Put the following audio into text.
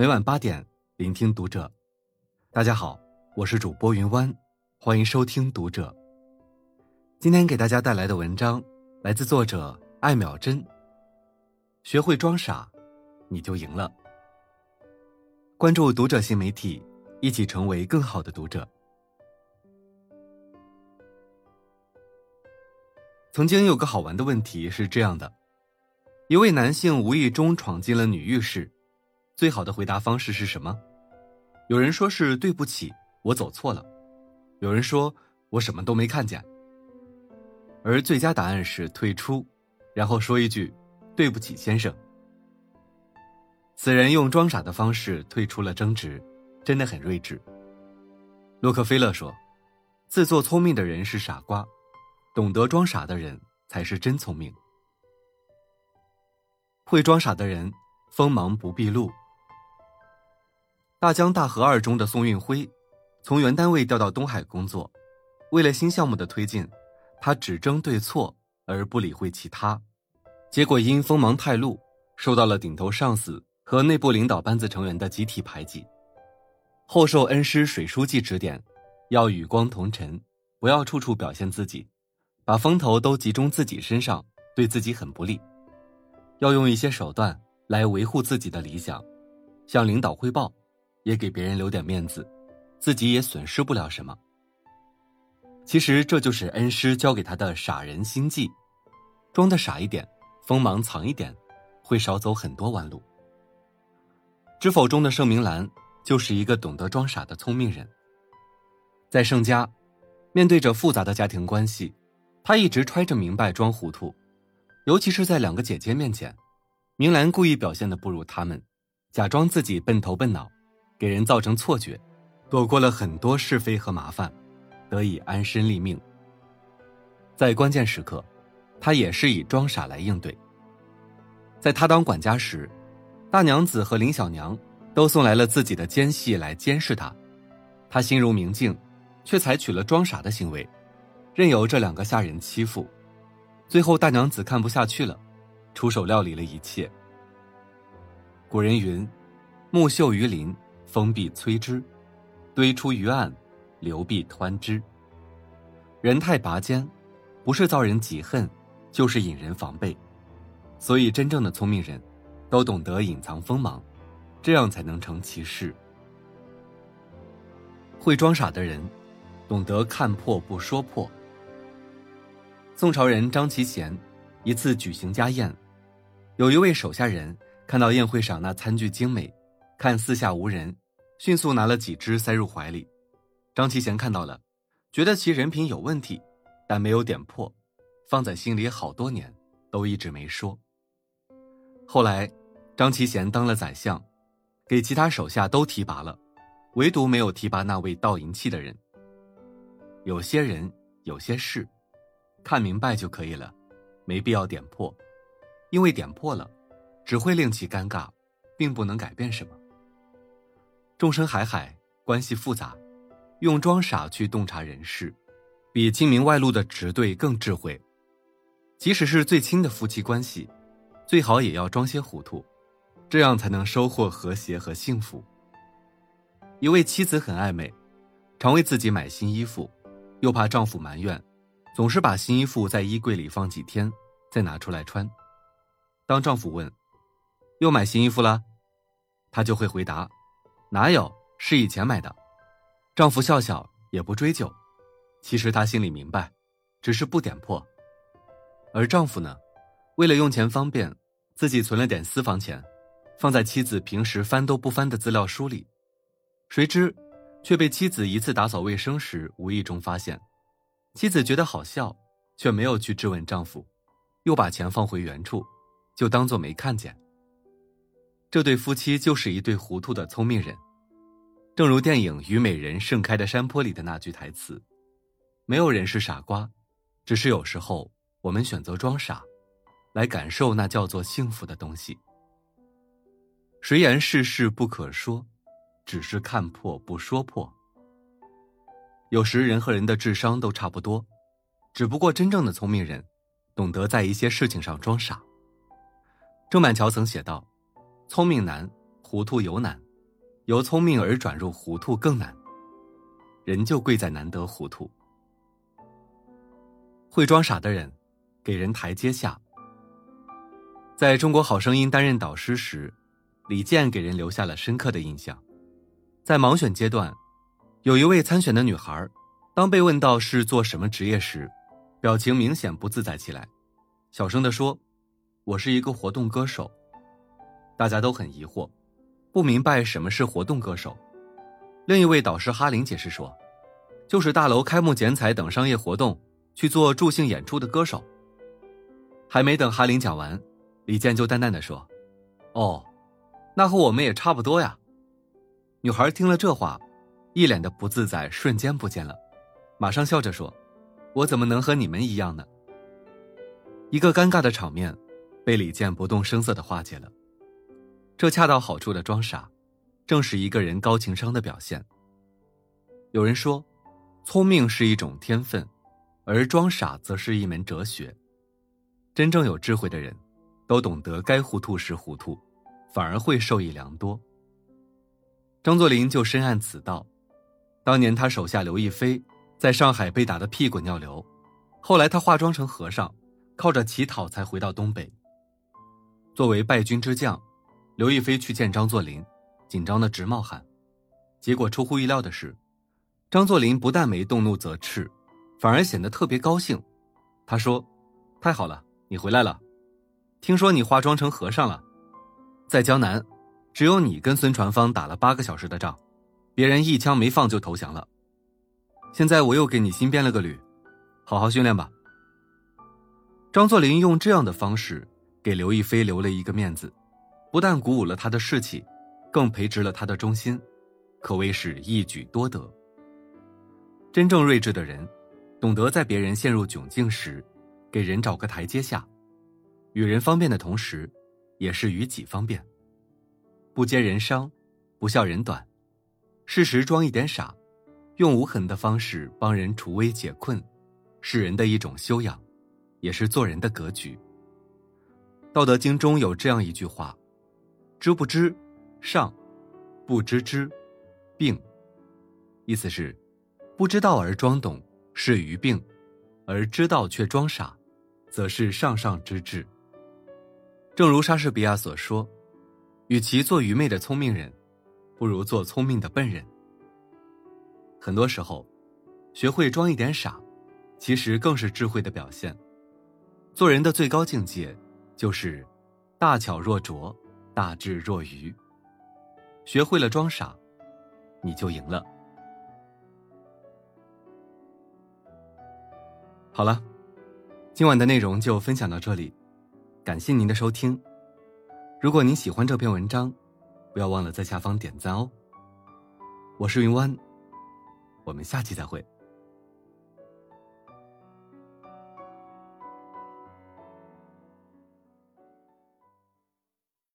每晚八点，聆听读者。大家好，我是主播云湾，欢迎收听读者。今天给大家带来的文章来自作者艾淼真。学会装傻，你就赢了。关注读者新媒体，一起成为更好的读者。曾经有个好玩的问题是这样的：一位男性无意中闯进了女浴室，最好的回答方式是什么？有人说是对不起，我走错了；有人说我什么都没看见。而最佳答案是退出，然后说一句对不起，先生。此人用装傻的方式退出了争执，真的很睿智。洛克菲勒说：“自作聪明的人是傻瓜。”懂得装傻的人才是真聪明。会装傻的人，锋芒不毕露。大江大河二中的宋运辉，从原单位调到东海工作，为了新项目的推进，他只争对错而不理会其他，结果因锋芒太露，受到了顶头上司和内部领导班子成员的集体排挤。后受恩师水书记指点，要与光同尘，不要处处表现自己。把风头都集中自己身上，对自己很不利。要用一些手段来维护自己的理想，向领导汇报，也给别人留点面子，自己也损失不了什么。其实这就是恩师教给他的傻人心计：装的傻一点，锋芒藏一点，会少走很多弯路。知否中的盛明兰就是一个懂得装傻的聪明人。在盛家，面对着复杂的家庭关系。他一直揣着明白装糊涂，尤其是在两个姐姐面前，明兰故意表现的不如他们，假装自己笨头笨脑，给人造成错觉，躲过了很多是非和麻烦，得以安身立命。在关键时刻，他也是以装傻来应对。在他当管家时，大娘子和林小娘都送来了自己的奸细来监视他，他心如明镜，却采取了装傻的行为。任由这两个下人欺负，最后大娘子看不下去了，出手料理了一切。古人云：“木秀于林，风必摧之；堆出于岸，流必湍之。”人太拔尖，不是遭人嫉恨，就是引人防备。所以，真正的聪明人，都懂得隐藏锋芒，这样才能成其事。会装傻的人，懂得看破不说破。宋朝人张其贤，一次举行家宴，有一位手下人看到宴会上那餐具精美，看四下无人，迅速拿了几只塞入怀里。张其贤看到了，觉得其人品有问题，但没有点破，放在心里好多年，都一直没说。后来，张其贤当了宰相，给其他手下都提拔了，唯独没有提拔那位盗银器的人。有些人，有些事。看明白就可以了，没必要点破，因为点破了，只会令其尴尬，并不能改变什么。众生海海，关系复杂，用装傻去洞察人事，比精明外露的直对更智慧。即使是最亲的夫妻关系，最好也要装些糊涂，这样才能收获和谐和幸福。一位妻子很爱美，常为自己买新衣服，又怕丈夫埋怨。总是把新衣服在衣柜里放几天，再拿出来穿。当丈夫问：“又买新衣服了？”她就会回答：“哪有，是以前买的。”丈夫笑笑，也不追究。其实他心里明白，只是不点破。而丈夫呢，为了用钱方便，自己存了点私房钱，放在妻子平时翻都不翻的资料书里。谁知，却被妻子一次打扫卫生时无意中发现。妻子觉得好笑，却没有去质问丈夫，又把钱放回原处，就当做没看见。这对夫妻就是一对糊涂的聪明人，正如电影《虞美人盛开的山坡》里的那句台词：“没有人是傻瓜，只是有时候我们选择装傻，来感受那叫做幸福的东西。”谁言世事不可说，只是看破不说破。有时人和人的智商都差不多，只不过真正的聪明人，懂得在一些事情上装傻。郑板桥曾写道：“聪明难，糊涂尤难。由聪明而转入糊涂更难。人就贵在难得糊涂。会装傻的人，给人台阶下。在中国好声音担任导师时，李健给人留下了深刻的印象。在盲选阶段，有一位参选的女孩，当被问到是做什么职业时，表情明显不自在起来，小声的说：“我是一个活动歌手。”大家都很疑惑，不明白什么是活动歌手。另一位导师哈林解释说：“就是大楼开幕剪彩等商业活动去做助兴演出的歌手。”还没等哈林讲完，李健就淡淡的说：“哦，那和我们也差不多呀。”女孩听了这话，一脸的不自在瞬间不见了，马上笑着说：“我怎么能和你们一样呢？”一个尴尬的场面，被李健不动声色的化解了。这恰到好处的装傻。正是一个人高情商的表现。有人说，聪明是一种天分，而装傻则是一门哲学。真正有智慧的人，都懂得该糊涂时糊涂，反而会受益良多。张作霖就深谙此道。当年他手下刘亦菲在上海被打得屁滚尿流，后来他化妆成和尚，靠着乞讨才回到东北。作为败军之将，刘亦菲去见张作霖。紧张的直冒汗，结果出乎意料的是，张作霖不但没动怒则斥，反而显得特别高兴。他说：“太好了，你回来了。听说你化妆成和尚了，在江南，只有你跟孙传芳打了八个小时的仗，别人一枪没放就投降了。现在我又给你新编了个旅，好好训练吧。”张作霖用这样的方式给刘亦菲留了一个面子，不但鼓舞了他的士气。更培植了他的忠心，可谓是一举多得。真正睿智的人，懂得在别人陷入窘境时，给人找个台阶下，与人方便的同时，也是与己方便。不揭人伤，不笑人短，适时装一点傻，用无痕的方式帮人除危解困，是人的一种修养，也是做人的格局。道德经中有这样一句话：“知不知？”上，不知之，病。意思是，不知道而装懂是愚病，而知道却装傻，则是上上之智。正如莎士比亚所说：“与其做愚昧的聪明人，不如做聪明的笨人。”很多时候，学会装一点傻，其实更是智慧的表现。做人的最高境界，就是大巧若拙，大智若愚。学会了装傻，你就赢了。好了，今晚的内容就分享到这里，感谢您的收听。如果您喜欢这篇文章，不要忘了在下方点赞哦。我是云湾，我们下期再会。